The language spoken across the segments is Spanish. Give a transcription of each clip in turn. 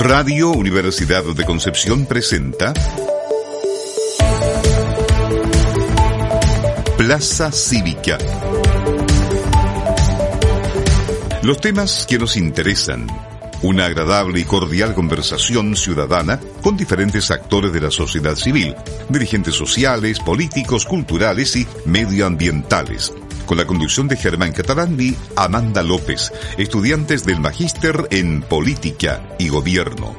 Radio Universidad de Concepción presenta Plaza Cívica. Los temas que nos interesan. Una agradable y cordial conversación ciudadana con diferentes actores de la sociedad civil, dirigentes sociales, políticos, culturales y medioambientales con la conducción de Germán Catalán y Amanda López, estudiantes del Magíster en Política y Gobierno.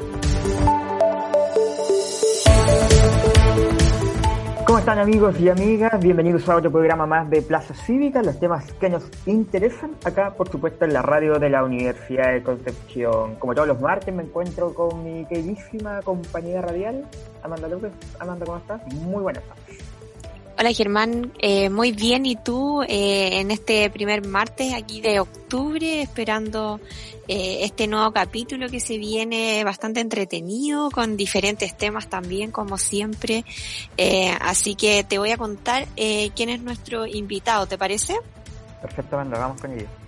¿Cómo están amigos y amigas? Bienvenidos a otro programa más de Plaza Cívica, los temas que nos interesan acá, por supuesto, en la radio de la Universidad de Concepción. Como todos los martes me encuentro con mi queridísima compañera radial, Amanda López. Amanda, ¿cómo estás? Muy buenas tardes. Hola Germán, eh, muy bien. ¿Y tú eh, en este primer martes aquí de octubre esperando eh, este nuevo capítulo que se viene bastante entretenido con diferentes temas también como siempre? así que te voy a contar quién es nuestro invitado, ¿te parece? Perfecto, vamos con ello.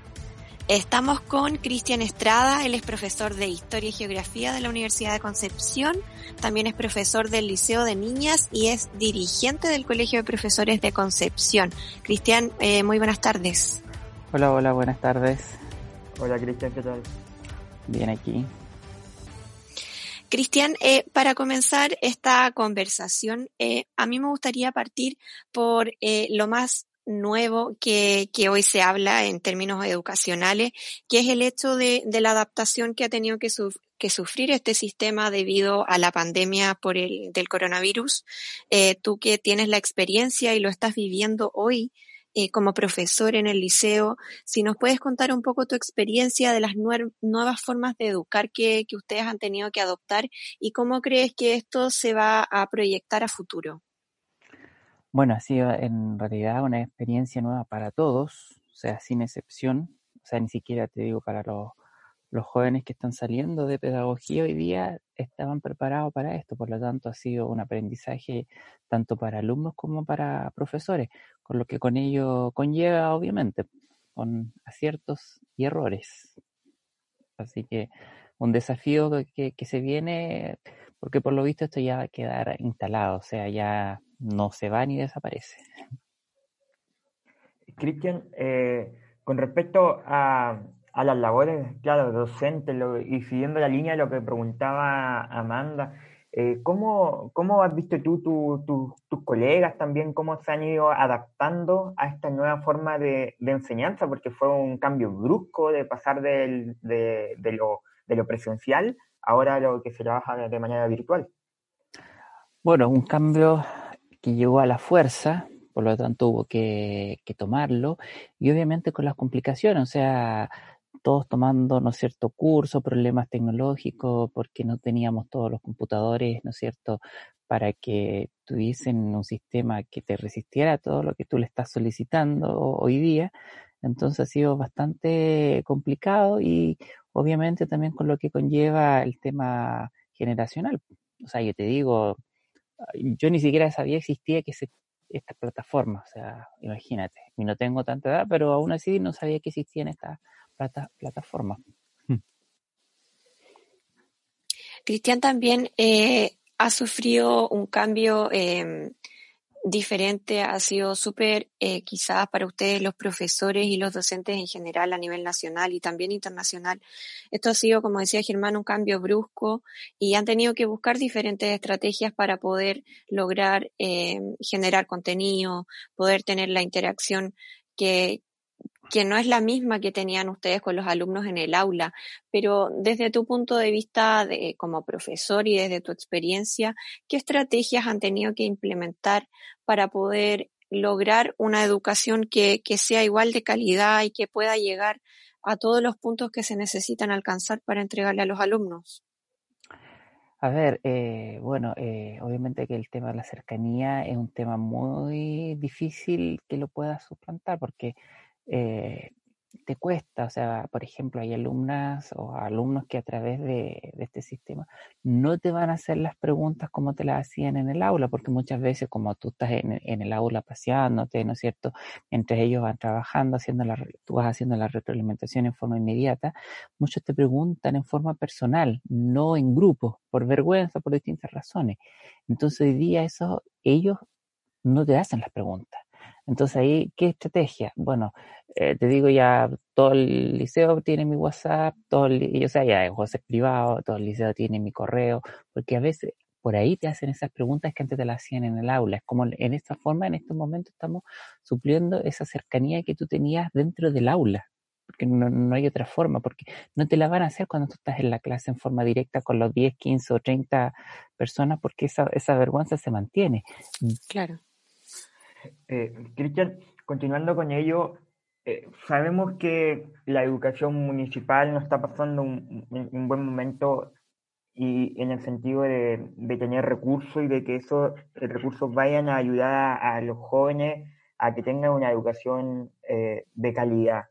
Estamos con Cristian Estrada, él es profesor de Historia y Geografía de la Universidad de Concepción, también es profesor del Liceo de Niñas y es dirigente del Colegio de Profesores de Concepción. Cristian, eh, muy buenas tardes. Hola, hola, buenas tardes. Hola Cristian, ¿qué tal? Bien aquí. Cristian, eh, para comenzar esta conversación, eh, a mí me gustaría partir por lo más nuevo que, que, hoy se habla en términos educacionales, que es el hecho de, de la adaptación que ha tenido que, sufrir este sistema debido a la pandemia por el, del coronavirus. Eh, tú que tienes la experiencia y lo estás viviendo hoy eh, como profesor en el liceo, si nos puedes contar un poco tu experiencia de las nuevas formas de educar que, que ustedes han tenido que adoptar y cómo crees que esto se va a proyectar a futuro. Bueno, ha sido en realidad una experiencia nueva para todos, o sea, sin excepción, o sea, ni siquiera te digo para los, los jóvenes que están saliendo de pedagogía hoy día estaban preparados para esto, por lo tanto ha sido un aprendizaje tanto para alumnos como para profesores, con lo que con ello conlleva obviamente, con aciertos y errores. Así que un desafío que, que se viene, porque por lo visto esto ya va a quedar instalado, o sea, ya no se va ni desaparece. Cristian, eh, con respecto a, las labores, claro, docentes, y siguiendo la línea de lo que preguntaba Amanda, eh, ¿cómo, has visto tú, tus colegas también, cómo se han ido adaptando a esta nueva forma de, enseñanza? Porque fue un cambio brusco de pasar de, lo, de lo presencial ahora a lo que se trabaja de manera virtual. Bueno, un cambio que llegó a la fuerza, por lo tanto hubo que, tomarlo, y obviamente con las complicaciones, o sea, todos tomando, ¿no cierto?, curso, problemas tecnológicos, porque no teníamos todos los computadores, ¿no es cierto?, para que tuviesen un sistema que te resistiera a todo lo que tú le estás solicitando hoy día. Entonces ha sido bastante complicado y obviamente también con lo que conlleva el tema generacional. O sea, yo te digo, yo ni siquiera sabía existía que se, esta plataforma, o sea, imagínate, y no tengo tanta edad, pero aún así no sabía que existían estas plata, plataformas. Hmm. Cristian también eh, ha sufrido un cambio eh, diferente, ha sido súper eh, quizás para ustedes los profesores y los docentes en general a nivel nacional y también internacional. Esto ha sido, como decía Germán, un cambio brusco y han tenido que buscar diferentes estrategias para poder lograr eh, generar contenido, poder tener la interacción que, que no es la misma que tenían ustedes con los alumnos en el aula, pero desde tu punto de vista de, como profesor y desde tu experiencia, ¿qué estrategias han tenido que implementar para poder lograr una educación que, que sea igual de calidad y que pueda llegar a todos los puntos que se necesitan alcanzar para entregarle a los alumnos? A ver, eh, bueno, eh, obviamente que el tema de la cercanía es un tema muy difícil que lo pueda suplantar porque eh, te cuesta, o sea, por ejemplo, hay alumnas o alumnos que a través de, este sistema no te van a hacer las preguntas como te las hacían en el aula, porque muchas veces como tú estás en, el aula paseándote, ¿no es cierto? Entre ellos van trabajando, haciendo la, tú vas haciendo la retroalimentación en forma inmediata, muchos te preguntan en forma personal, no en grupo, por vergüenza, por distintas razones. Entonces hoy día eso, ellos no te hacen las preguntas. Entonces ahí, ¿qué estrategia? Bueno, eh, te digo ya, todo el liceo tiene mi WhatsApp, todo el, o sea, ya es WhatsApp privado, todo el liceo tiene mi correo, porque a veces por ahí te hacen esas preguntas que antes te las hacían en el aula. Es como en esta forma, en estos momentos estamos supliendo esa cercanía que tú tenías dentro del aula, porque no, no, hay otra forma, porque no te la van a hacer cuando tú estás en la clase en forma directa con los 10, 15 o 30 personas, porque esa, esa vergüenza se mantiene. Claro. Eh, Cristian, continuando con ello, eh, sabemos que la educación municipal no está pasando un, buen momento y en el sentido de, tener recursos y de que esos recursos vayan a ayudar a, los jóvenes a que tengan una educación eh, de calidad.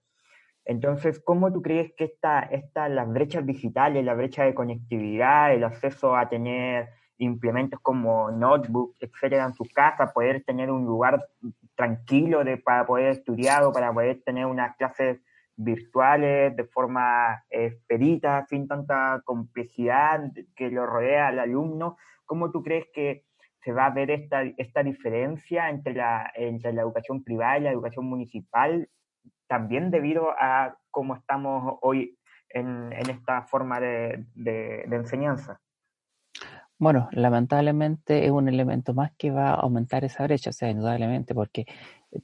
Entonces, ¿cómo tú crees que esta, esta, las brechas digitales, la brecha de conectividad, el acceso a tener implementos como notebook, etcétera, en su casa, poder tener un lugar tranquilo de, para poder estudiar o para poder tener unas clases virtuales de forma expedita, sin tanta complejidad que lo rodea al alumno. ¿Cómo tú crees que se va a ver esta, esta diferencia entre la, entre la educación privada y la educación municipal, también debido a cómo estamos hoy en, en esta forma de, de enseñanza? Bueno, lamentablemente es un elemento más que va a aumentar esa brecha, o sea, indudablemente, porque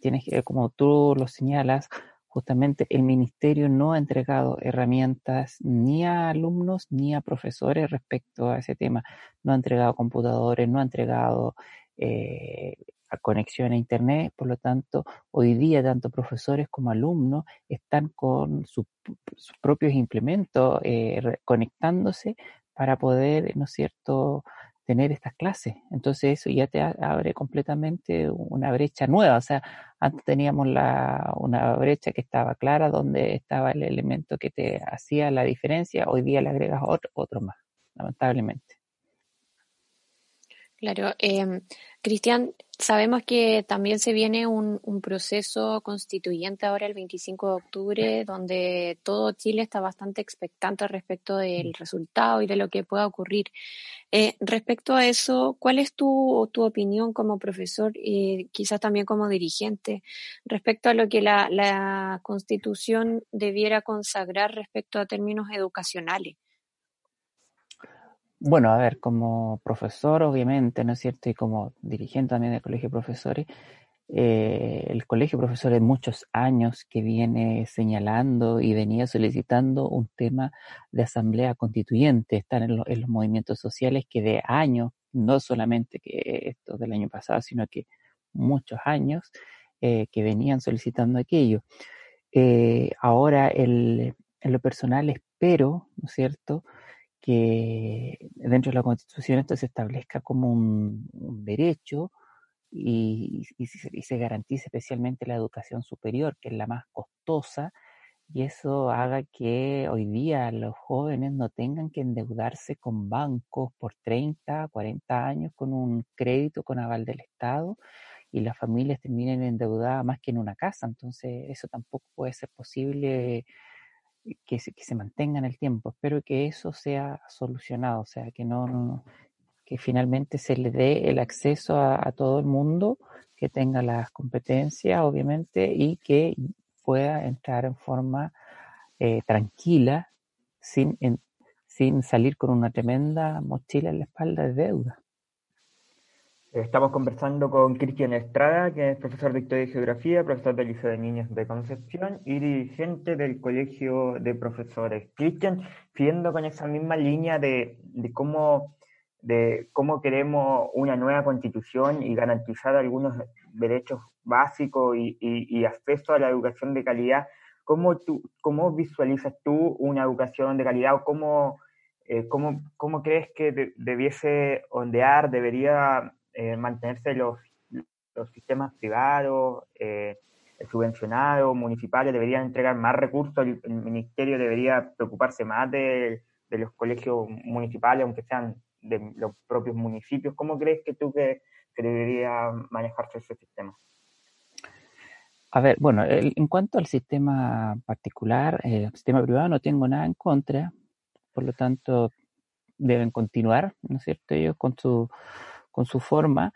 tienes que, como tú lo señalas, justamente el ministerio no ha entregado herramientas ni a alumnos ni a profesores respecto a ese tema. No ha entregado computadores, no ha entregado eh, conexión a Internet, por lo tanto, hoy día tanto profesores como alumnos están con sus propios implementos eh, conectándose para poder, ¿no es cierto?, tener estas clases. Entonces eso ya te abre completamente una brecha nueva. O sea, antes teníamos la, una brecha que estaba clara donde estaba el elemento que te hacía la diferencia, hoy día le agregas otro, otro más, lamentablemente. Claro, eh, Cristian, sabemos que también se viene un, un, proceso constituyente ahora el 25 de octubre, donde todo Chile está bastante expectante respecto del resultado y de lo que pueda ocurrir. Eh, respecto a eso, ¿cuál es tu, tu opinión como profesor y quizás también como dirigente respecto a lo que la, la Constitución debiera consagrar respecto a términos educacionales? Bueno, a ver, como profesor, obviamente, ¿no es cierto? Y como dirigente también del Colegio de Profesores, eh, el Colegio de Profesores muchos años que viene señalando y venía solicitando un tema de asamblea constituyente. Están en, los movimientos sociales que de años, no solamente que esto del año pasado, sino que muchos años eh, que venían solicitando aquello. Eh, ahora, el, en lo personal, espero, ¿no es cierto?, que dentro de la Constitución esto se establezca como un, derecho y, se, garantice especialmente la educación superior, que es la más costosa, y eso haga que hoy día los jóvenes no tengan que endeudarse con bancos por 30, 40 años con un crédito con aval del Estado y las familias terminen endeudadas más que en una casa. Entonces eso tampoco puede ser posible que se, que se mantenga en el tiempo. Espero que eso sea solucionado, o sea, que no, que finalmente se le dé el acceso a, todo el mundo, que tenga las competencias, obviamente, y que pueda entrar en forma eh, tranquila, sin, sin salir con una tremenda mochila en la espalda de deuda. Estamos conversando con Cristian Estrada, que es profesor de Historia y Geografía, profesor del Liceo de Niños de Concepción y dirigente del Colegio de Profesores. Cristian, siguiendo con esa misma línea de, cómo, de cómo queremos una nueva constitución y garantizar algunos derechos básicos y, acceso a la educación de calidad, ¿cómo, tú, cómo visualizas tú una educación de calidad o cómo, eh, cómo, cómo crees que debiese ondear, debería eh, mantenerse los, los, sistemas privados, eh, subvencionados, municipales, deberían entregar más recursos, el, ministerio debería preocuparse más de, los colegios municipales, aunque sean de los propios municipios. ¿Cómo crees que tú que, debería manejarse ese sistema? A ver, bueno, en cuanto al sistema particular, eh, sistema privado no tengo nada en contra, por lo tanto deben continuar, ¿no es cierto? Ellos con su, con su forma.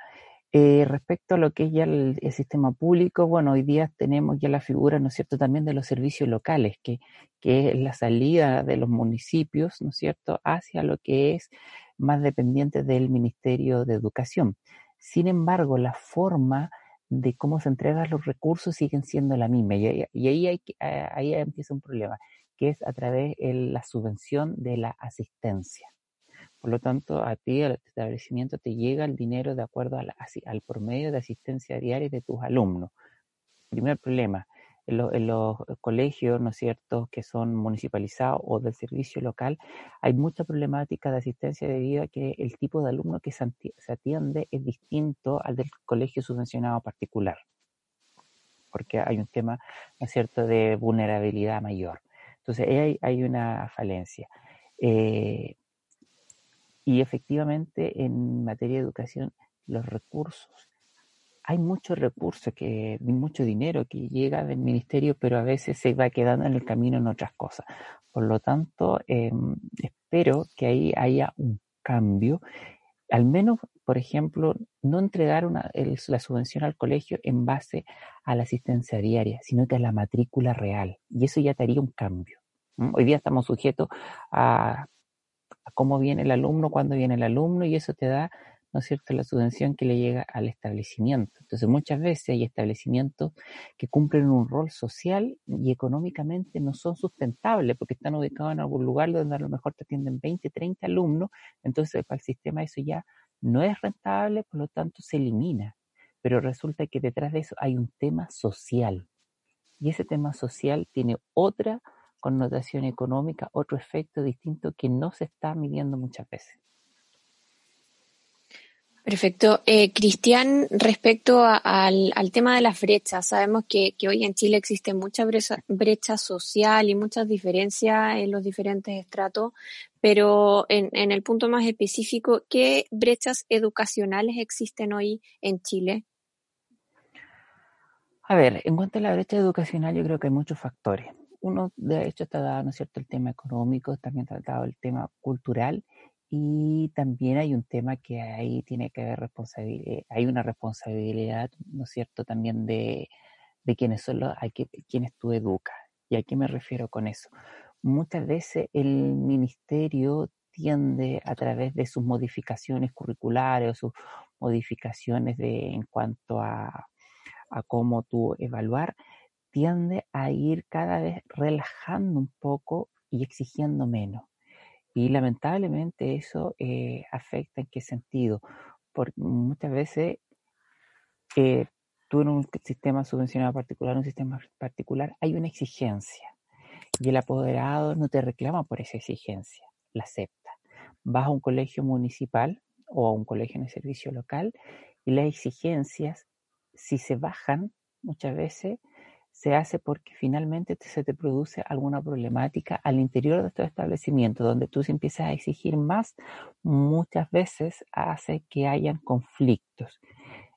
Eh, respecto a lo que es ya el, sistema público, bueno, hoy día tenemos ya la figura, ¿no es cierto?, también de los servicios locales, que, que es la salida de los municipios, ¿no es cierto?, hacia lo que es más dependiente del Ministerio de Educación. Sin embargo, la forma de cómo se entregan los recursos siguen siendo la misma. Y, ahí, hay, ahí empieza un problema, que es a través de la subvención de la asistencia. Por lo tanto, a ti, al establecimiento, te llega el dinero de acuerdo al, al promedio de asistencia diaria de tus alumnos. Primer problema, en, los colegios, ¿no es cierto?, que son municipalizados o del servicio local, hay mucha problemática de asistencia debido a que el tipo de alumno que se atiende es distinto al del colegio subvencionado particular, porque hay un tema, ¿no es cierto?, de vulnerabilidad mayor. Entonces, hay, hay una falencia. Eh, y efectivamente, en materia de educación, los recursos, hay muchos recursos, que, mucho dinero que llega del ministerio, pero a veces se va quedando en el camino en otras cosas. Por lo tanto, em, espero que ahí haya un cambio. Al menos, por ejemplo, no entregar una, la subvención al colegio en base a la asistencia diaria, sino que a la matrícula real. Y eso ya te haría un cambio. Hoy día estamos sujetos a a cómo viene el alumno, cuándo viene el alumno, y eso te da, ¿no es cierto?, la subvención que le llega al establecimiento. Entonces, muchas veces hay establecimientos que cumplen un rol social y económicamente no son sustentables porque están ubicados en algún lugar donde a lo mejor te atienden 20, 30 alumnos, entonces para el sistema eso ya no es rentable, por lo tanto se elimina. Pero resulta que detrás de eso hay un tema social. Y ese tema social tiene otra connotación económica, otro efecto distinto que no se está midiendo muchas veces. Perfecto. Eh, Cristian, respecto al, tema de las brechas, sabemos que, hoy en Chile existe mucha brecha, social y muchas diferencias en los diferentes estratos, pero en, en, el punto más específico, ¿qué brechas educacionales existen hoy en Chile? A ver, en cuanto a la brecha educacional, yo creo que hay muchos factores uno de hecho está dado, ¿no es cierto?, el tema económico, también tratado el tema cultural y también hay un tema que ahí tiene que haber responsabilidad, hay una responsabilidad, ¿no es cierto?, también de, de quienes son los, hay que, quienes tú educas. ¿Y a qué me refiero con eso? Muchas veces el ministerio tiende a través de sus modificaciones curriculares o sus modificaciones de, en cuanto a, a cómo tú evaluar, tiende a ir cada vez relajando un poco y exigiendo menos. Y lamentablemente eso eh, afecta en qué sentido. Porque muchas veces eh, tú en un sistema subvencionado particular, un sistema particular, hay una exigencia. Y el apoderado no te reclama por esa exigencia, la acepta. Vas a un colegio municipal o a un colegio en el servicio local y las exigencias, si se bajan muchas veces, se hace porque finalmente se te produce alguna problemática al interior de estos establecimientos, donde tú se empiezas a exigir más, muchas veces hace que hayan conflictos.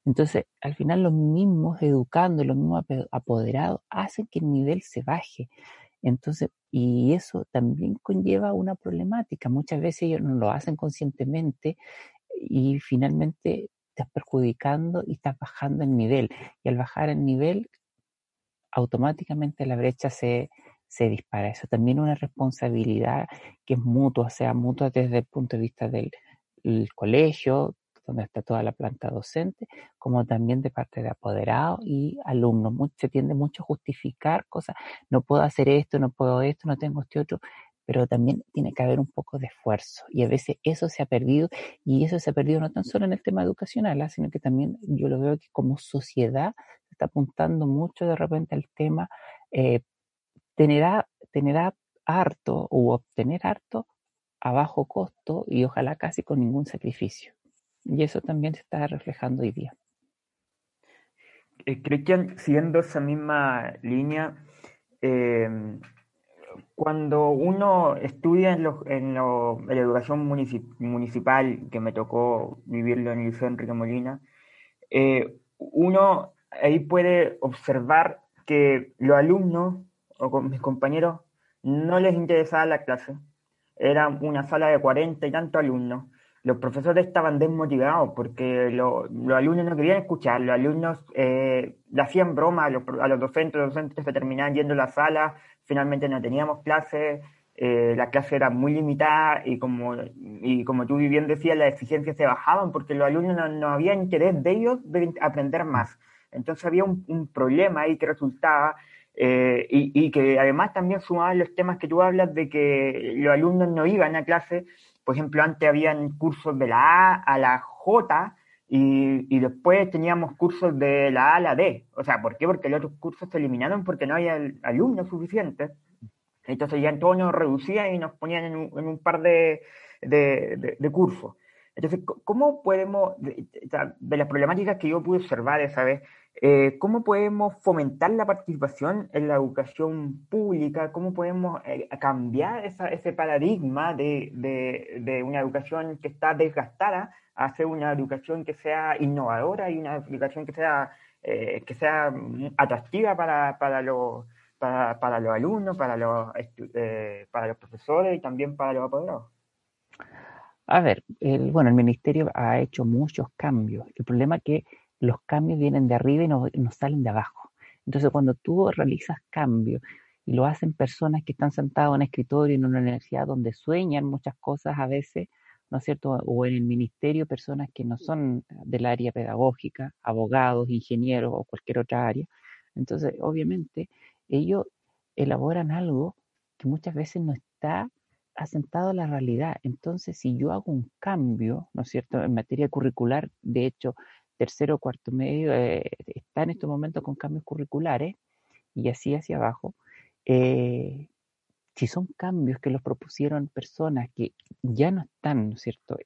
Entonces, al final los mismos educando, los mismos apoderados hacen que el nivel se baje. Entonces, y eso también conlleva una problemática. Muchas veces ellos no lo hacen conscientemente y finalmente estás perjudicando y estás bajando el nivel. Y al bajar el nivel, automáticamente la brecha se, se dispara. Eso también es una responsabilidad que es mutua, sea mutua desde el punto de vista del colegio, donde está toda la planta docente, como también de parte de apoderados y alumnos. se tiende mucho a justificar cosas, no puedo hacer esto, no puedo esto, no tengo este otro, pero también tiene que haber un poco de esfuerzo y a veces eso se ha perdido y eso se ha perdido no tan solo en el tema educacional, ¿ah? sino que también yo lo veo que como sociedad está apuntando mucho de repente al tema eh, tener, tener harto o obtener harto a bajo costo y ojalá casi con ningún sacrificio. Y eso también se está reflejando hoy día. eh, Cristian, siguiendo esa misma línea, eh, cuando uno estudia en, en, la educación municipal, que me tocó vivirlo en el Liceo Enrique Molina, eh, uno ahí puede observar que los alumnos o con mis compañeros no les interesaba la clase. Era una sala de cuarenta y tantos alumnos. Los profesores estaban desmotivados porque los alumnos no querían escuchar, los alumnos eh, le hacían broma a los, a los docentes, los docentes se terminaban yendo a la sala, finalmente no teníamos clases, eh, la clase era muy limitada y como, y como tú bien decías, las exigencias se bajaban porque los alumnos no, había interés de ellos de aprender más. Entonces había un, problema ahí que resultaba eh, y, que además también sumaban los temas que tú hablas de que los alumnos no iban a clase. Por ejemplo, antes habían cursos de la A a la J y, después teníamos cursos de la A a la D. O sea, ¿por qué? Porque los otros cursos se eliminaron porque no había alumnos suficientes. Entonces ya en todo nos reducían y nos ponían en un, par de, cursos. Entonces, ¿cómo podemos, de, las problemáticas que yo pude observar esa vez, eh, cómo podemos fomentar la participación en la educación pública? ¿Cómo podemos eh, cambiar ese paradigma de, una educación que está desgastada a hacer una educación que sea innovadora y una educación que sea, eh, que sea atractiva para, para los para, los alumnos, para los, para los profesores y también para los apoderados? A ver, el, bueno, el ministerio ha hecho muchos cambios. El problema es que los cambios vienen de arriba y no, salen de abajo. Entonces, cuando tú realizas cambios y lo hacen personas que están sentadas en un escritorio en una universidad donde sueñan muchas cosas a veces, ¿no es cierto? O en el ministerio, personas que no son del área pedagógica, abogados, ingenieros o cualquier otra área. Entonces, obviamente, ellos elaboran algo que muchas veces no está asentado a la realidad. Entonces, si yo hago un cambio, ¿no es cierto?, en materia curricular, de hecho, tercero, cuarto medio eh, está en este momento con cambios curriculares y así hacia abajo. Eh, si son cambios que los propusieron personas que ya no están, ¿no es cierto?,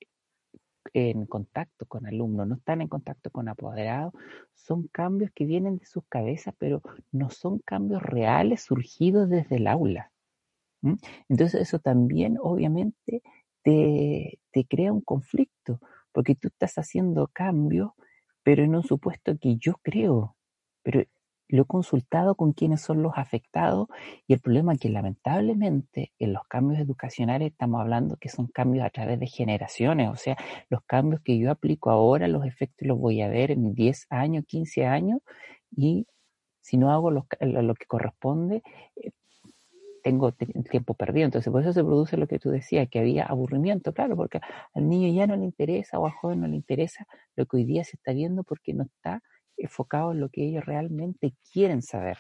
en contacto con alumnos, no están en contacto con apoderados, son cambios que vienen de sus cabezas, pero no son cambios reales surgidos desde el aula. Entonces eso también obviamente te, te crea un conflicto, porque tú estás haciendo cambios, pero en un supuesto que yo creo, pero lo he consultado con quienes son los afectados y el problema es que lamentablemente en los cambios educacionales estamos hablando que son cambios a través de generaciones, o sea, los cambios que yo aplico ahora, los efectos los voy a ver en 10 años, 15 años y si no hago lo, que corresponde, eh, tengo tiempo perdido. Entonces, por eso se produce lo que tú decías, que había aburrimiento, claro, porque al niño ya no le interesa o al joven no le interesa lo que hoy día se está viendo porque no está enfocado en lo que ellos realmente quieren saber.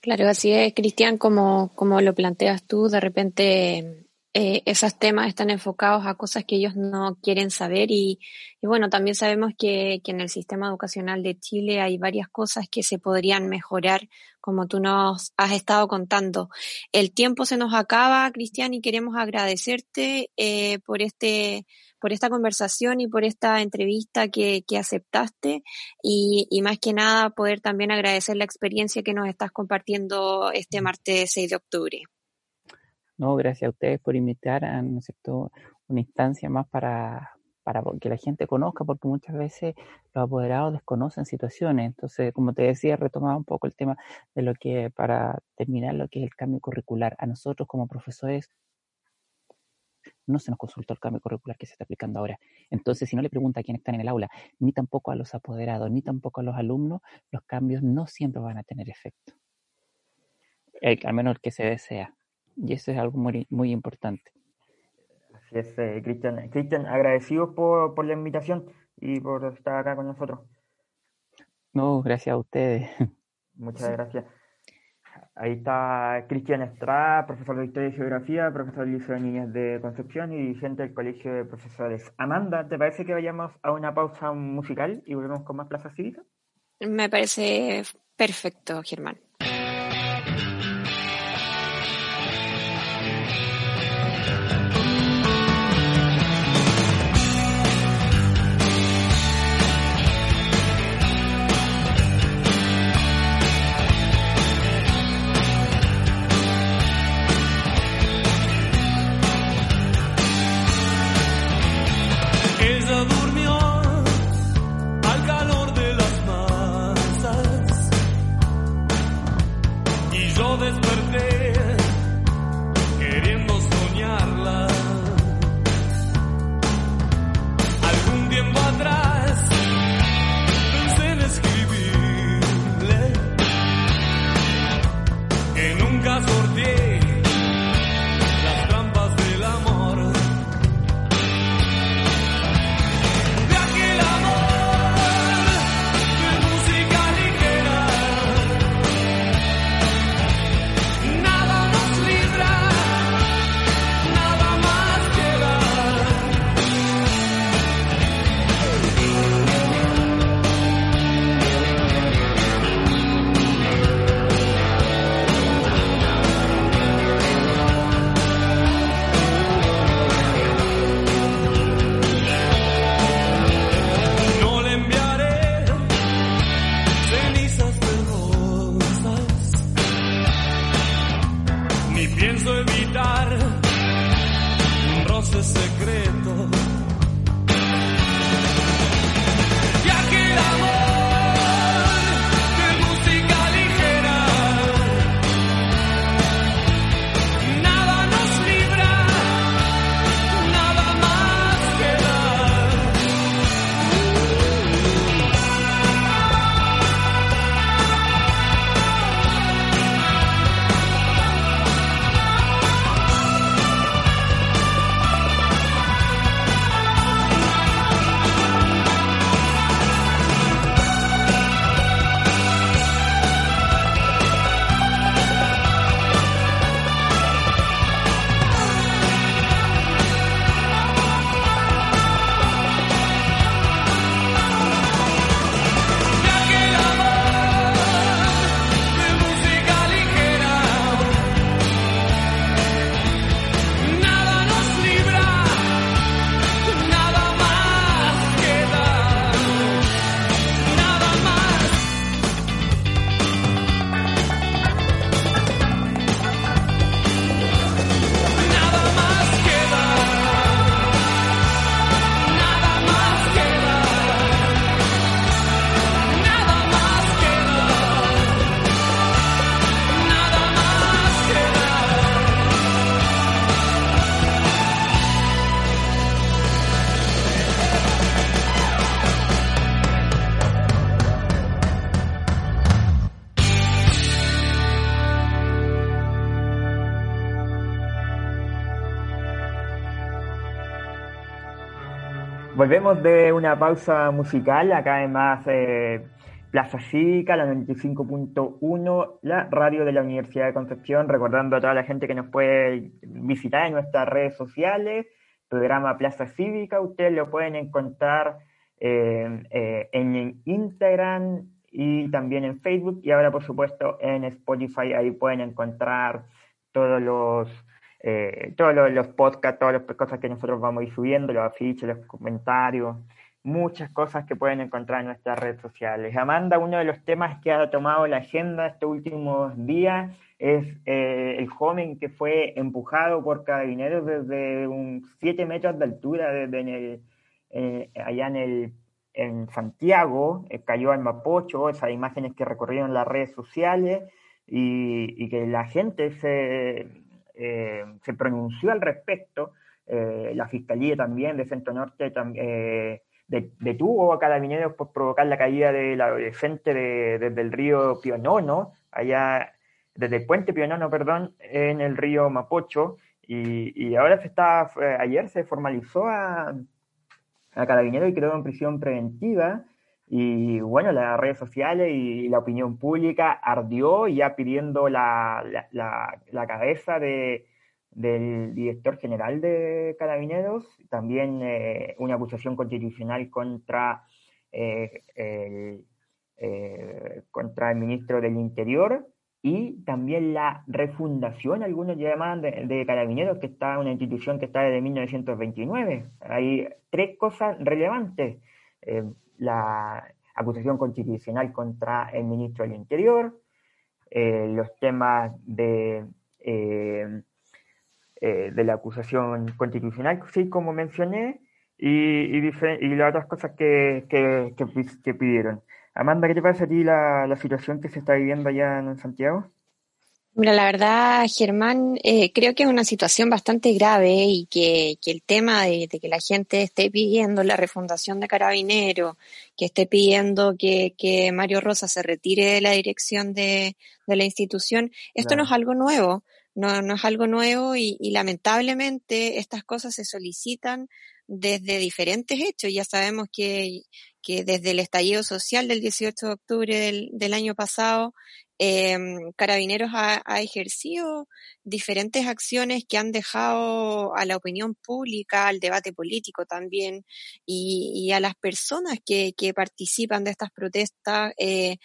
Claro, así es, Cristian, como, como lo planteas tú, de repente eh, esos temas están enfocados a cosas que ellos no quieren saber y, bueno, también sabemos que, que, en el sistema educacional de Chile hay varias cosas que se podrían mejorar, como tú nos has estado contando. El tiempo se nos acaba, Cristian, y queremos agradecerte eh, por este por esta conversación y por esta entrevista que, que aceptaste y, y, más que nada poder también agradecer la experiencia que nos estás compartiendo este martes 6 de octubre. No, gracias a ustedes por invitar a ¿no una instancia más para, para que la gente conozca, porque muchas veces los apoderados desconocen situaciones. Entonces, como te decía, retomaba un poco el tema de lo que, para terminar, lo que es el cambio curricular. A nosotros como profesores no se nos consultó el cambio curricular que se está aplicando ahora. Entonces, si no le pregunta a quienes están en el aula, ni tampoco a los apoderados, ni tampoco a los alumnos, los cambios no siempre van a tener efecto. al menos el que se desea. Y eso es algo muy, muy importante. Así es, eh, Cristian. Cristian, agradecidos por, por la invitación y por estar acá con nosotros. No, gracias a ustedes. Muchas gracias. Ahí está Cristian Estrada, profesor de Historia y Geografía, profesor del Liceo de Niñas de Concepción y dirigente del Colegio de Profesores. Amanda, ¿te parece que vayamos a una pausa musical y volvemos con más Plaza Cívica? Me parece perfecto, Germán. Volvemos de una pausa musical, acá además eh, Plaza Cívica, la 95.1, la radio de la Universidad de Concepción, recordando a toda la gente que nos puede visitar en nuestras redes sociales, programa Plaza Cívica, ustedes lo pueden encontrar eh, eh, en Instagram y también en Facebook y ahora por supuesto en Spotify, ahí pueden encontrar todos los eh, todos los, podcasts, todas las cosas que nosotros vamos a ir subiendo, los afiches, los comentarios, muchas cosas que pueden encontrar en nuestras redes sociales. Amanda, uno de los temas que ha tomado la agenda estos últimos días es eh, el joven que fue empujado por carabineros desde un 7 metros de altura, desde eh, allá en, Santiago, cayó al Mapocho, esas imágenes que recorrieron las redes sociales y que la gente se eh, se pronunció al respecto. Eh, la Fiscalía también de Centro Norte eh, de- detuvo a carabineros por provocar la caída del adolescente de- desde el río Pionono, allá, desde el puente Pionono, perdón, en el río Mapocho. Y, y ahora se está, eh, ayer se formalizó a, a carabinero y quedó en prisión preventiva. Y bueno, las redes sociales y la opinión pública ardió ya pidiendo la, la, cabeza de, del director general de Carabineros, también eh, una acusación constitucional contra, eh, el, eh, contra el ministro del Interior y también la refundación, algunos llaman de, de Carabineros, que está una institución que está desde 1929. Hay tres cosas relevantes. La acusación constitucional contra el ministro del Interior, eh, los temas de, eh, eh, de la acusación constitucional, sí, como mencioné, y, y, y las otras cosas que, que, que pidieron. Amanda, ¿qué te parece a ti la, la situación que se está viviendo allá en Santiago? Mira, la verdad, Germán, eh, creo que es una situación bastante grave y que, que el tema de, de que la gente esté pidiendo la refundación de Carabineros, que esté pidiendo que, que Mario Rosa se retire de la dirección de, de la institución, esto no Claro. es algo nuevo, no, no es algo nuevo y, y lamentablemente estas cosas se solicitan desde diferentes hechos. Ya sabemos que, que desde el estallido social del 18 de octubre del, del año pasado, eh, Carabineros ha, ejercido diferentes acciones que han dejado a la opinión pública, al debate político también, y, a las personas que, que participan de estas protestas, eh,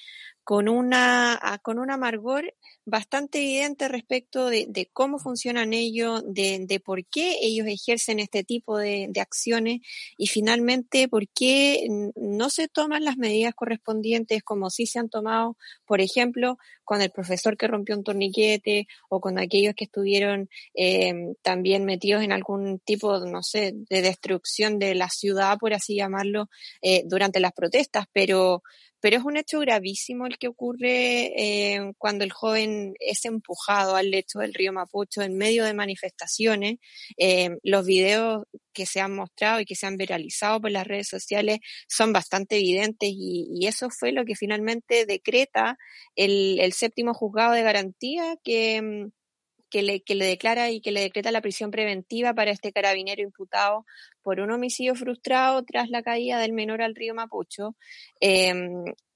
con una, ah, con un amargor bastante evidente respecto de, cómo funcionan ellos, de, de, por qué ellos ejercen este tipo de, de, acciones y finalmente por qué no se toman las medidas correspondientes como sí se han tomado, por ejemplo, con el profesor que rompió un torniquete o con aquellos que estuvieron eh, también metidos en algún tipo, no sé, de destrucción de la ciudad, por así llamarlo, eh, durante las protestas, pero pero es un hecho gravísimo el que ocurre eh, cuando el joven es empujado al lecho del río Mapocho en medio de manifestaciones. Eh, los videos que se han mostrado y que se han viralizado por las redes sociales son bastante evidentes y, y eso fue lo que finalmente decreta el, el séptimo juzgado de garantía que mm, que le, que le declara y que le decreta la prisión preventiva para este carabinero imputado por un homicidio frustrado tras la caída del menor al río Mapucho. Eh,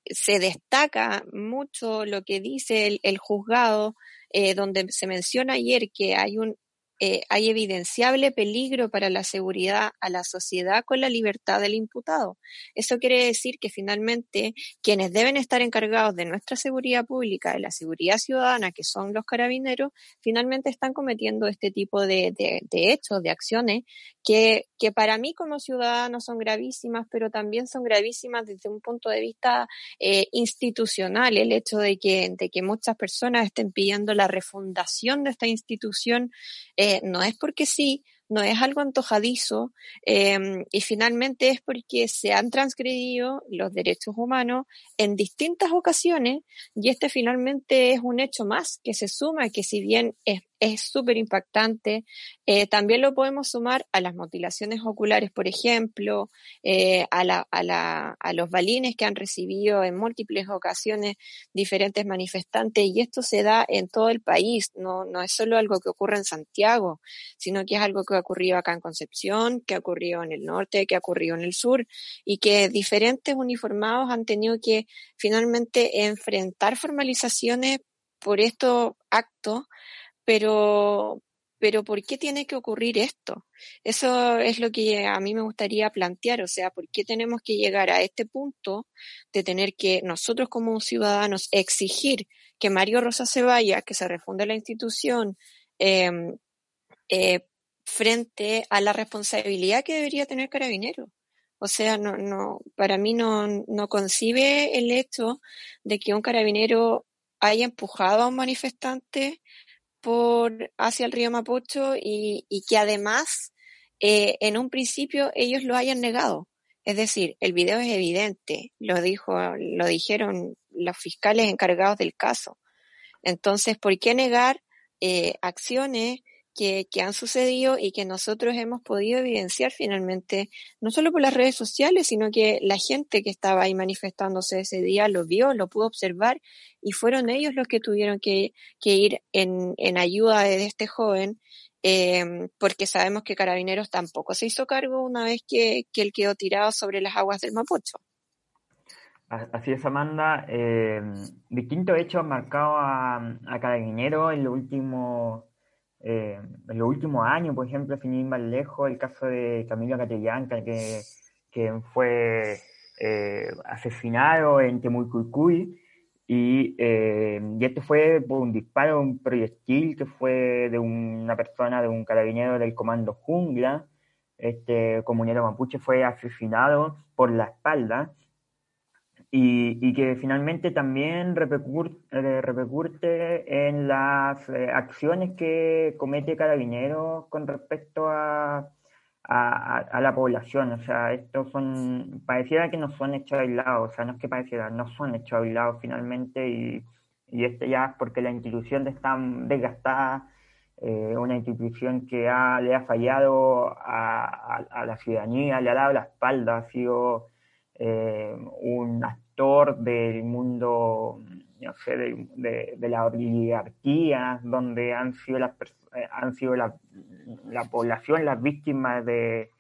se destaca mucho lo que dice el, el juzgado, eh, donde se menciona ayer que hay un eh, hay evidenciable peligro para la seguridad a la sociedad con la libertad del imputado. Eso quiere decir que finalmente quienes deben estar encargados de nuestra seguridad pública, de la seguridad ciudadana, que son los carabineros, finalmente están cometiendo este tipo de, de, hechos, de acciones, que, que para mí como ciudadano son gravísimas, pero también son gravísimas desde un punto de vista eh, institucional, el hecho de que, de que muchas personas estén pidiendo la refundación de esta institución. Eh, eh, no es porque sí, no es algo antojadizo eh, y finalmente es porque se han transgredido los derechos humanos en distintas ocasiones y este finalmente es un hecho más que se suma que si bien es es súper impactante. Eh, también lo podemos sumar a las mutilaciones oculares, por ejemplo, eh, a, la, a, la, a, los balines que han recibido en múltiples ocasiones diferentes manifestantes y esto se da en todo el país, no, no es solo algo que ocurre en Santiago, sino que es algo que ha ocurrido acá en Concepción, que ha ocurrido en el norte, que ha ocurrido en el sur y que diferentes uniformados han tenido que finalmente enfrentar formalizaciones por estos actos pero, pero ¿por qué tiene que ocurrir esto? Eso es lo que a mí me gustaría plantear, o sea, ¿por qué tenemos que llegar a este punto de tener que nosotros como ciudadanos exigir que Mario Rosa se vaya, que se refunde la institución, eh, eh, frente a la responsabilidad que debería tener Carabinero? O sea, no, no, para mí no, no concibe el hecho de que un carabinero haya empujado a un manifestante por hacia el río Mapocho y, y que además eh, en un principio ellos lo hayan negado. Es decir, el video es evidente, lo dijo, lo dijeron los fiscales encargados del caso. Entonces, ¿por qué negar eh, acciones que, han sucedido y que nosotros hemos podido evidenciar finalmente, no solo por las redes sociales, sino que la gente que estaba ahí manifestándose ese día lo vio, lo pudo observar y fueron ellos los que tuvieron que, ir en, ayuda de este joven, eh, porque sabemos que Carabineros tampoco se hizo cargo una vez que, él quedó tirado sobre las aguas del Mapocho. Así es, Amanda. Eh, distintos hechos han marcado a, a Carabineros en los últimos eh, en los últimos años, por ejemplo, sin ir más lejos, el caso de Camilo Catellanca, que, que fue eh, asesinado en Temucuicuy, y, eh, y este fue por un disparo, un proyectil que fue de una persona, de un carabinero del comando Jungla, este comunero mapuche fue asesinado por la espalda, y, y, que finalmente también repercute, eh, repercute en las eh, acciones que comete Carabineros con respecto a, a, a, la población. O sea, estos son, pareciera que no son hechos aislados, o sea, no es que pareciera, no son hechos aislados finalmente y, y esto ya es porque la institución está desgastada, eh, una institución que ha, le ha fallado a, a, la ciudadanía, le ha dado la espalda, ha sido eh, un actor del mundo, no sé, de, de, la oligarquía, donde han sido, las, eh, han sido la, la, población las víctimas de,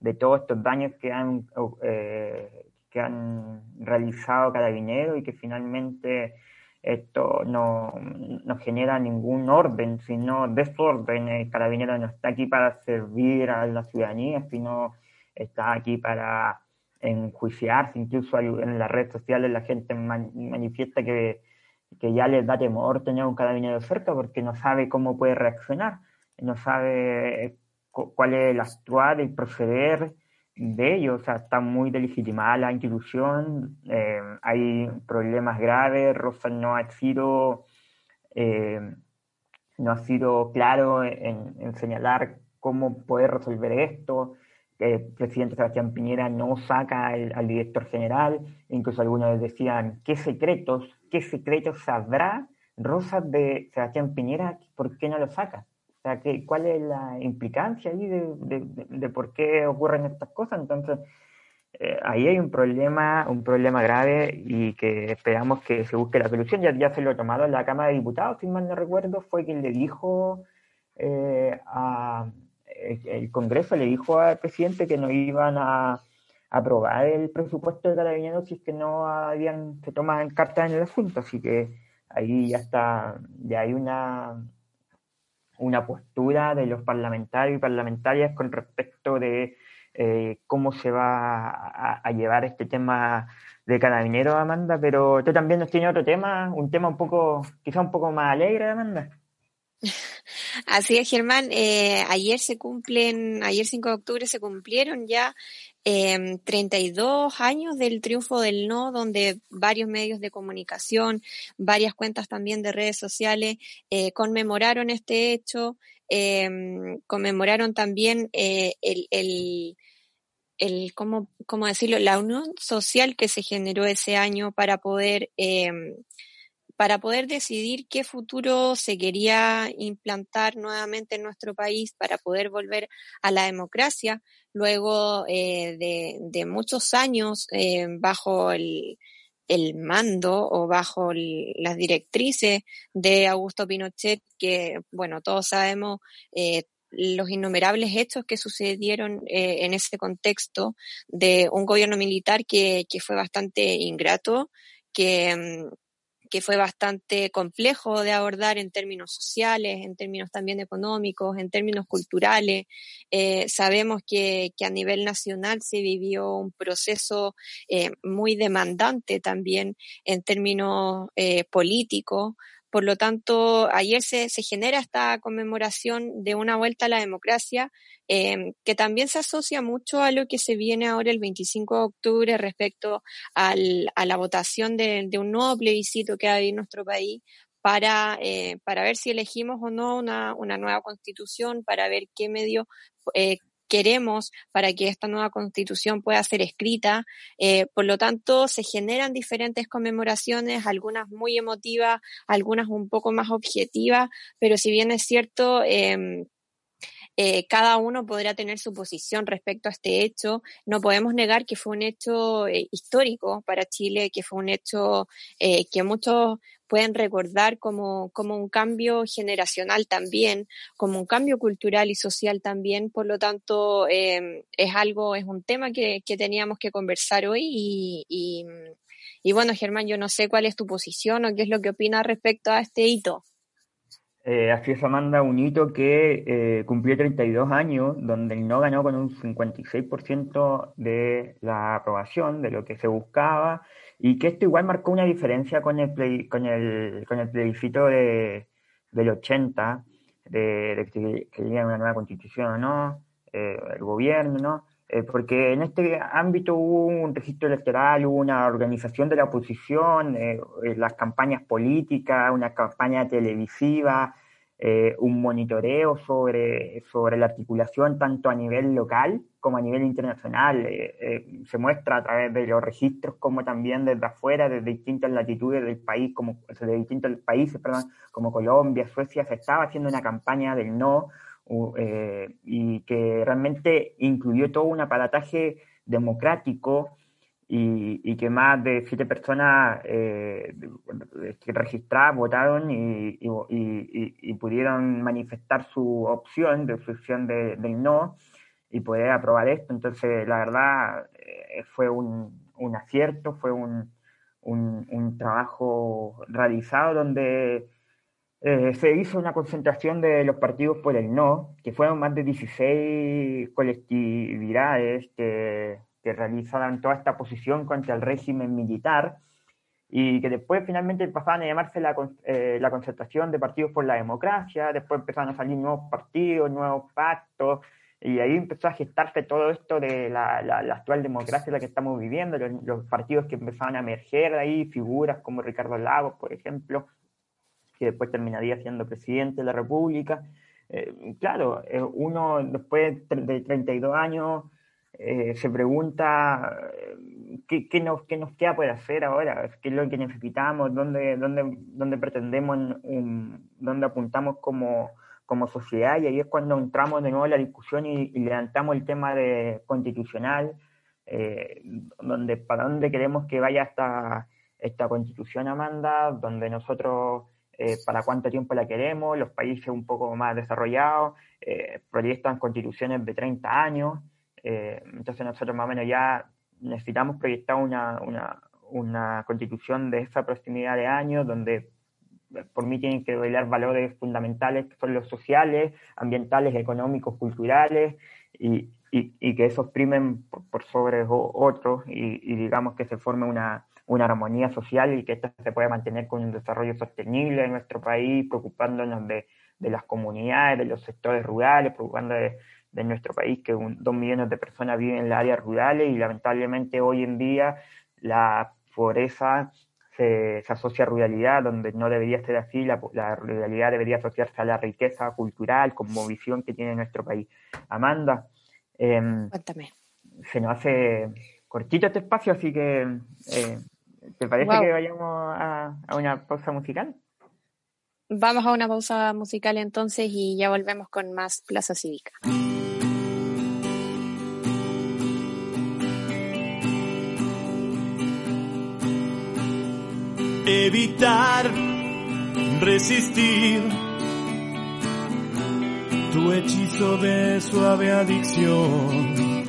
de todos estos daños que han, eh, que han realizado carabineros y que finalmente esto no, no genera ningún orden, sino desorden. El carabinero no está aquí para servir a la ciudadanía, sino está aquí para enjuiciarse, incluso en las redes sociales la gente man, manifiesta que, que ya les da temor tener un carabinero cerca porque no sabe cómo puede reaccionar, no sabe cuál es el actuar, el proceder de ellos, o sea, está muy delegitimada la institución, eh, hay problemas graves, Rosa no ha sido, eh, no ha sido claro en, en, señalar cómo poder resolver esto, el presidente Sebastián Piñera no saca al director general, incluso algunos decían, ¿qué secretos, qué secretos sabrá Rosa de Sebastián Piñera? ¿Por qué no lo saca? sea, ¿qué, ¿cuál es la implicancia ahí de, de, por qué ocurren estas cosas? Entonces, eh, ahí hay un problema, un problema grave y que esperamos que se busque la solución. Ya, ya se lo en la Cámara de Diputados, si mal no recuerdo, fue quien le dijo eh, a el, Congreso le dijo al presidente que no iban a aprobar el presupuesto de Carabineros si es que no habían se toman cartas en el asunto, así que ahí ya está, ya hay una una postura de los parlamentarios y parlamentarias con respecto de eh, cómo se va a, a, llevar este tema de carabineros, Amanda, pero tú también nos tienes otro tema, un tema un poco, quizá un poco más alegre, Amanda. Así es, Germán. Eh, ayer se cumplen, ayer 5 de octubre se cumplieron ya eh, 32 años del triunfo del no, donde varios medios de comunicación, varias cuentas también de redes sociales eh, conmemoraron este hecho, eh, conmemoraron también eh, el, el, el ¿cómo, ¿cómo decirlo?, la unión social que se generó ese año para poder para poder decidir qué futuro se quería implantar nuevamente en nuestro país para poder volver a la democracia luego eh, de, muchos años eh, bajo el, mando o bajo las directrices de Augusto Pinochet, que, bueno, todos sabemos eh, los innumerables hechos que sucedieron en ese contexto de un gobierno militar que, que fue bastante ingrato, que, mm, que fue bastante complejo de abordar en términos sociales, en términos también económicos, en términos culturales. Eh, sabemos que, que, a nivel nacional se vivió un proceso eh, muy demandante también en términos eh, políticos. Por lo tanto, ayer se, se, genera esta conmemoración de una vuelta a la democracia eh, que también se asocia mucho a lo que se viene ahora el 25 de octubre respecto al, a la votación de, de, un nuevo plebiscito que va a haber en nuestro país para, eh, para ver si elegimos o no una, una nueva constitución, para ver qué medio eh, queremos para que esta nueva constitución pueda ser escrita. Eh, por lo tanto, se generan diferentes conmemoraciones, algunas muy emotivas, algunas un poco más objetivas, pero si bien es cierto, eh, eh, cada uno podrá tener su posición respecto a este hecho. No podemos negar que fue un hecho eh, histórico para Chile, que fue un hecho eh, que muchos pueden recordar como, como un cambio generacional también, como un cambio cultural y social también. Por lo tanto, eh, es algo, es un tema que, que teníamos que conversar hoy y, y, y bueno, Germán, yo no sé cuál es tu posición o qué es lo que opinas respecto a este hito. Eh, así es, Amanda, un hito que eh, cumplió 32 años, donde no ganó con un 56% de la aprobación, de lo que se buscaba, y que esto igual marcó una diferencia con el, play, con el, con el plebiscito de, del 80, de, de que querían una nueva constitución o no, eh, el gobierno, ¿no? Eh, porque en este ámbito hubo un registro electoral, hubo una organización de la oposición, eh, las campañas políticas, una campaña televisiva, eh, un monitoreo sobre, sobre la articulación tanto a nivel local como a nivel internacional. se muestra a través de los registros como también desde afuera, desde distintas latitudes del país, como de distintos países, como Colombia, Suecia, se estaba haciendo una campaña del no eh, y que realmente incluyó todo un aparataje democrático y, y que más de siete personas eh, registradas votaron y, y, pudieron manifestar su opción, de su opción de, del no y poder aprobar esto. Entonces, la verdad, eh, fue un, un, acierto, fue un, un, un trabajo realizado donde eh, se hizo una concentración de los partidos por el no, que fueron más de 16 colectividades que, que realizaban toda esta posición contra el régimen militar y que después finalmente pasaban a llamarse la, eh, la concertación de partidos por la democracia, después empezaron a salir nuevos partidos, nuevos pactos, y ahí empezó a gestarse todo esto de la, la- actual democracia la que estamos viviendo, los, los partidos que empezaban a emerger ahí, figuras como Ricardo Lagos, por ejemplo, que después terminaría siendo presidente de la República. Eh, claro, eh, uno después de 32 años eh, se pregunta ¿qué, qué nos, qué nos queda por hacer ahora, qué es lo que necesitamos, dónde, dónde, dónde pretendemos, dónde apuntamos como, como sociedad, y ahí es cuando entramos de nuevo en la discusión y, y levantamos el tema de constitucional, donde para dónde queremos que vaya esta, esta constitución, Amanda, donde nosotros eh, para cuánto tiempo la queremos, los países un poco más desarrollados eh, proyectan constituciones de 30 años, eh, entonces nosotros más o menos ya necesitamos proyectar una, una, una constitución de esa proximidad de años, donde eh, por mí tienen que velar valores fundamentales que son los sociales, ambientales, económicos, culturales, y, y, y que esos primen por, por sobre otros, y, y digamos que se forme una, una armonía social y que esta se pueda mantener con un desarrollo sostenible en nuestro país, preocupándonos de, de las comunidades, de los sectores rurales, preocupándonos de, de nuestro país, que un, dos millones de personas viven en las áreas rurales y lamentablemente hoy en día la pobreza se, se asocia a ruralidad, donde no debería ser así, la, la ruralidad debería asociarse a la riqueza cultural como visión que tiene nuestro país. Amanda, em, Cuéntame. se nos hace cortito este espacio, así que eh, ¿te parece que vayamos a, a una pausa musical? Vamos a una pausa musical entonces y ya volvemos con más Plaza Cívica. evitar resistir tu hechizo de suave adicción,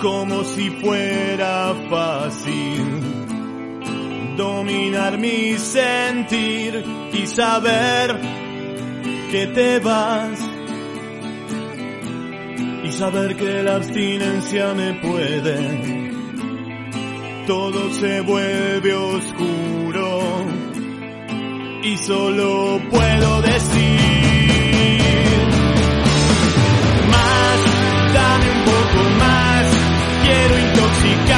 como si fuera fácil dominar mi sentir y saber que te vas. Y saber que la abstinencia me puede. Todo se vuelve oscuro. Y solo puedo decir más, dame un poco más, quiero intoxicarme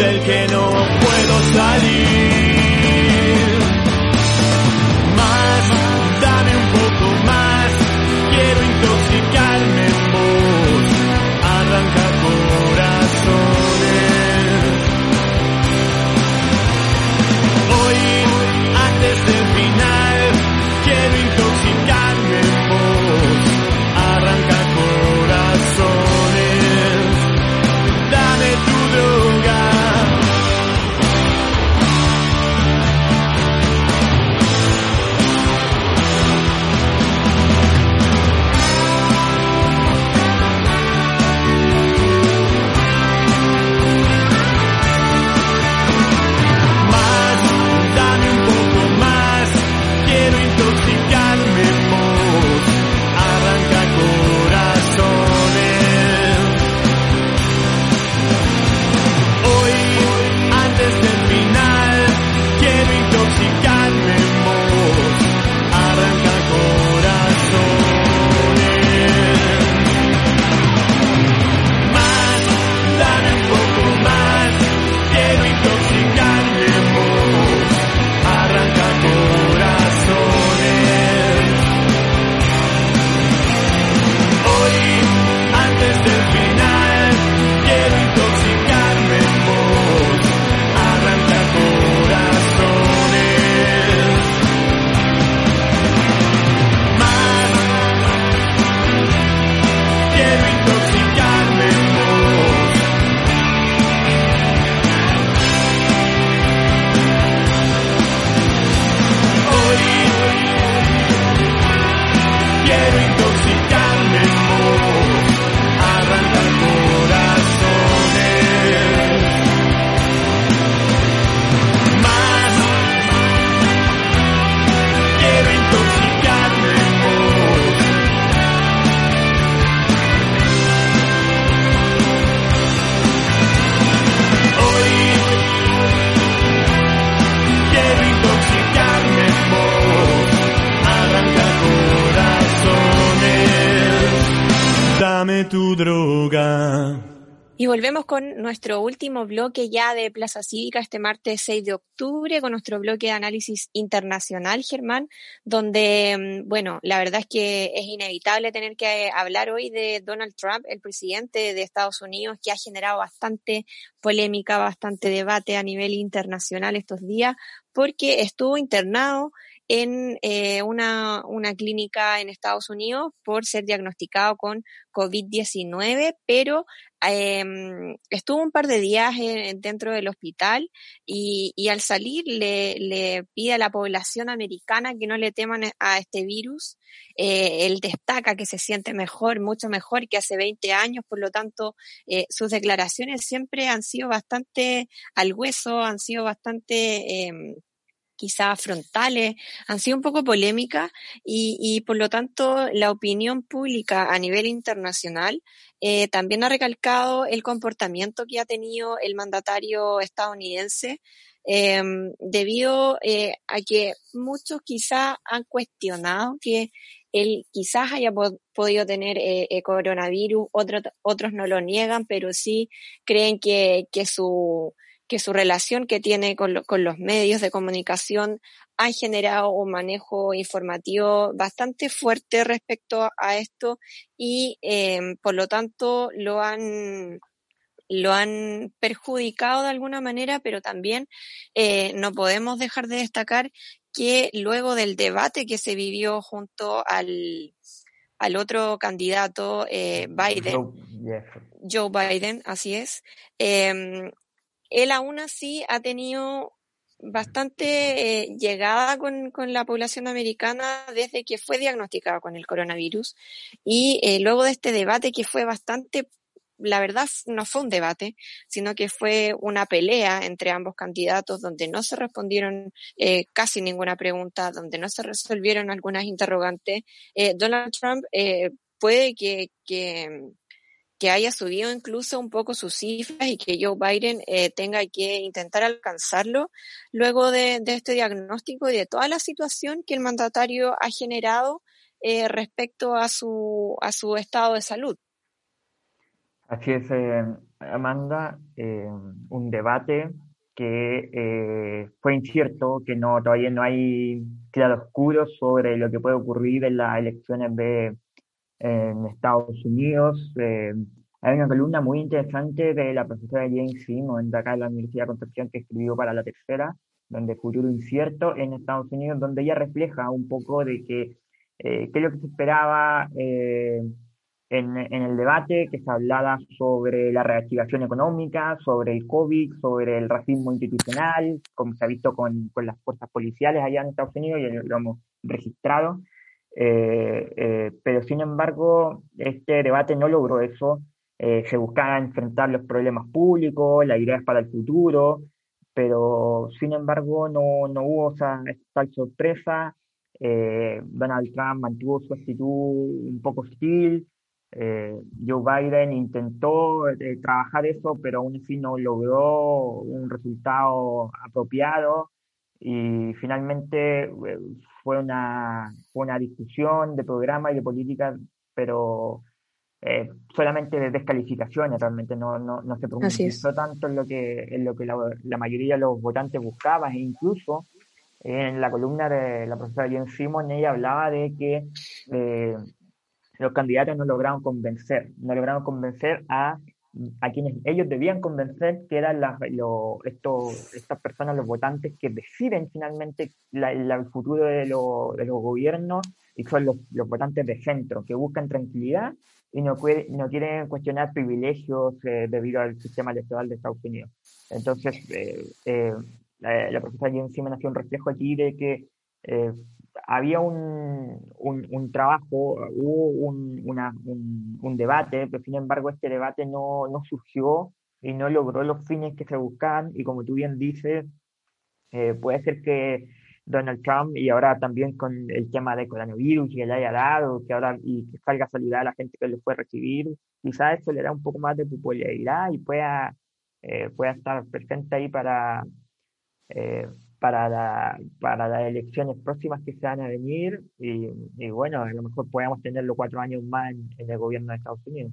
del que no puedo salir. Volvemos con nuestro último bloque ya de Plaza Cívica este martes 6 de octubre, con nuestro bloque de análisis internacional, Germán, donde, mm, bueno, la verdad es que es inevitable tener que hablar hoy de Donald Trump, el presidente de Estados Unidos, que ha generado bastante polémica, bastante debate a nivel internacional estos días, porque estuvo internado en eh, una, una, clínica en Estados Unidos por ser diagnosticado con COVID-19, pero eh, estuvo un par de días dentro del hospital y, y al salir le, le, pide a la población americana que no le teman a este virus. Eh, él destaca que se siente mejor, mucho mejor que hace 20 años, por lo tanto, eh, sus declaraciones siempre han sido bastante al hueso, han sido bastante em, quizás frontales, han sido un poco polémicas y, y, por lo tanto la opinión pública a nivel internacional eh, también ha recalcado el comportamiento que ha tenido el mandatario estadounidense eh, debido eh, a que muchos quizás han cuestionado que él quizás haya podido tener coronavirus, otros otros no lo niegan, pero sí creen que, que su que su relación que tiene con, los medios de comunicación ha generado un manejo informativo bastante fuerte respecto a esto y em, por lo tanto lo han lo han perjudicado de alguna manera, pero también eh, no podemos dejar de destacar que luego del debate que se vivió junto al, al otro candidato, eh, Biden, Joe, Biden, así es, eh, él aún así ha tenido bastante eh, llegada con, con, la población americana desde que fue diagnosticado con el coronavirus y eh, luego de este debate que fue bastante, la verdad no fue un debate, sino que fue una pelea entre ambos candidatos donde no se respondieron eh, casi ninguna pregunta, donde no se resolvieron algunas interrogantes. Eh, Donald Trump puede que, que que haya subido incluso un poco sus cifras y que Joe Biden eh, tenga que intentar alcanzarlo luego de, este diagnóstico y de toda la situación que el mandatario ha generado eh, respecto a su, a su estado de salud. Así es, eh, Amanda, un debate que fue incierto, que no todavía no hay claro oscuro sobre lo que puede ocurrir en las elecciones de en Estados Unidos. Eh, hay una columna muy interesante de la profesora Jane Simon de acá de la Universidad de Concepción que escribió para la tercera, donde futuro incierto en Estados Unidos, donde ella refleja un poco de que eh, qué es lo que se esperaba eh, en, en, el debate, que se hablaba sobre la reactivación económica, sobre el COVID, sobre el racismo institucional, como se ha visto con, con las fuerzas policiales allá en Estados Unidos y lo hemos registrado. Eh, eh, pero sin embargo, este debate no logró eso. Eh, se buscaba enfrentar los problemas públicos, las ideas para el futuro, pero sin embargo no, no hubo esa, tal sorpresa. Donald Trump mantuvo su actitud un poco hostil. Joe Biden intentó trabajar eso, pero aún así no logró un resultado apropiado y finalmente fue una, una discusión de programa y de política, pero eh, solamente de descalificaciones, realmente no, no, no se profundizó tanto en lo que, en lo que la, la, mayoría de los votantes buscaban, e incluso en la columna de la profesora Jen Simon, ella hablaba de que eh, los candidatos no lograron convencer, no lograron convencer a a quienes ellos debían convencer que eran las, lo, estos, estas personas, los votantes, que deciden finalmente la, la, el futuro de, lo, de, los gobiernos y son los, los, votantes de centro, que buscan tranquilidad y no, no quieren cuestionar privilegios eh, debido al sistema electoral de Estados Unidos. Entonces, eh, eh, la, la, profesora Jim Simon hacía un reflejo aquí de que eh, había un, un, trabajo, hubo un, un, debate, pero sin embargo este debate no, no, surgió y no logró los fines que se buscaban. Y como tú bien dices, eh, puede ser que Donald Trump y ahora también con el tema de coronavirus que le haya dado, que ahora y que salga a saludar a la gente que lo puede recibir, quizás eso le da un poco más de popularidad y pueda, eh, pueda estar presente ahí para, eh, para, la, para las elecciones próximas que se van a venir y, bueno, a lo mejor podamos tenerlo cuatro años más en, el gobierno de Estados Unidos.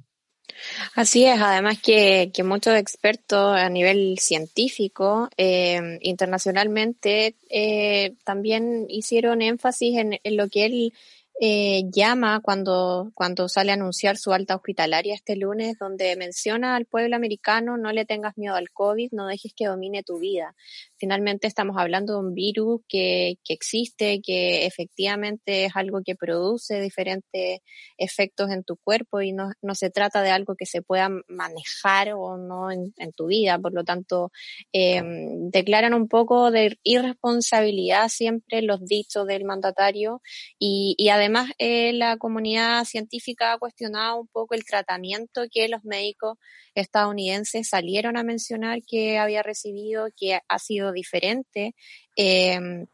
Así es, además que, que muchos expertos a nivel científico eh, internacionalmente eh, también hicieron énfasis en, en, lo que él eh, llama cuando, cuando sale a anunciar su alta hospitalaria este lunes, donde menciona al pueblo americano, no le tengas miedo al COVID, no dejes que domine tu vida. Finalmente estamos hablando de un virus que, que existe, que efectivamente es algo que produce diferentes efectos en tu cuerpo y no, no se trata de algo que se pueda manejar o no en, tu vida. Por lo tanto, eh, declaran un poco de irresponsabilidad siempre los dichos del mandatario y además Además, eh, la comunidad científica ha cuestionado un poco el tratamiento que los médicos estadounidenses salieron a mencionar que había recibido, que ha sido diferente. Eh,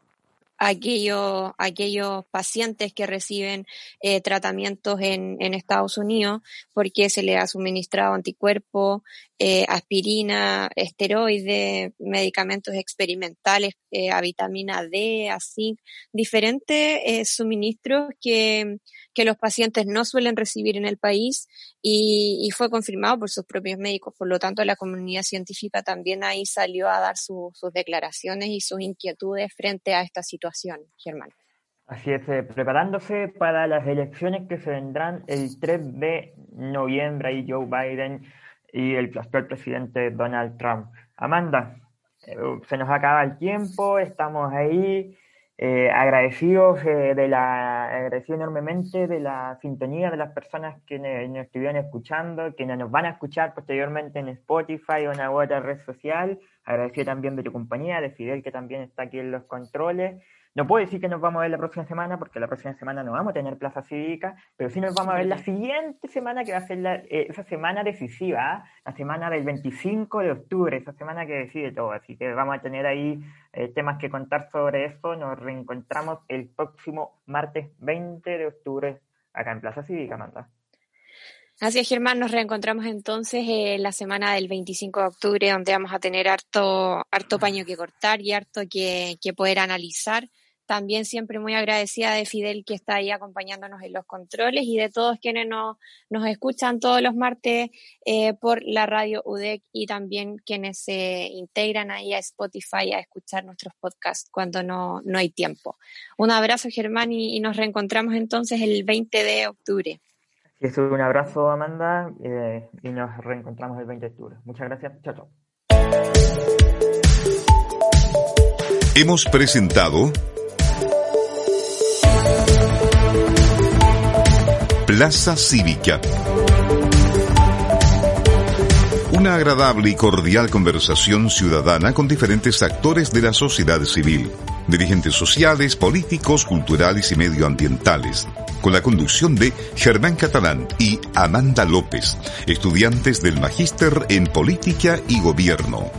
aquellos, aquellos pacientes que reciben eh, tratamientos en, en, Estados Unidos porque se les ha suministrado anticuerpos, eh, aspirina, esteroides, medicamentos experimentales eh, a vitamina D, a zinc, diferentes suministros que, que los pacientes no suelen recibir en el país y, y, fue confirmado por sus propios médicos. Por lo tanto, la comunidad científica también ahí salió a dar su, sus declaraciones y sus inquietudes frente a esta situación, Germán. Así es, eh, preparándose para las elecciones que se vendrán el 3 de noviembre, ahí Joe Biden y el actual presidente Donald Trump. Amanda, eh, se nos acaba el tiempo, estamos ahí eh, agradecidos eh, de la agradecidos enormemente de la sintonía de las personas que nos, estuvieron escuchando, que nos van a escuchar posteriormente en Spotify o en alguna otra red social. Agradecido también de tu compañía, de Fidel que también está aquí en los controles. No puedo decir que nos vamos a ver la próxima semana, porque la próxima semana no vamos a tener plaza cívica, pero sí nos vamos a ver la siguiente semana, que va a ser la, eh, esa semana decisiva, ¿ah? la semana del 25 de octubre, esa semana que decide todo. Así que vamos a tener ahí eh, temas que contar sobre eso. Nos reencontramos el próximo martes 20 de octubre acá en Plaza Cívica, Amanda. Así es, Germán, nos reencontramos entonces en la semana del 25 de octubre, donde vamos a tener harto, harto paño que cortar y harto que, que poder analizar también siempre muy agradecida de Fidel que está ahí acompañándonos en los controles y de todos quienes nos, nos escuchan todos los martes eh, por la radio UDEC y también quienes se integran ahí a Spotify a escuchar nuestros podcasts cuando no, no hay tiempo. Un abrazo Germán y, nos reencontramos entonces el 20 de octubre. es, un abrazo Amanda eh, y nos reencontramos el 20 de octubre. Muchas gracias. Chao, chao. Hemos presentado Plaza Cívica. Una agradable y cordial conversación ciudadana con diferentes actores de la sociedad civil, dirigentes sociales, políticos, culturales y medioambientales, con la conducción de Germán Catalán y Amanda López, estudiantes del Magíster en Política y Gobierno.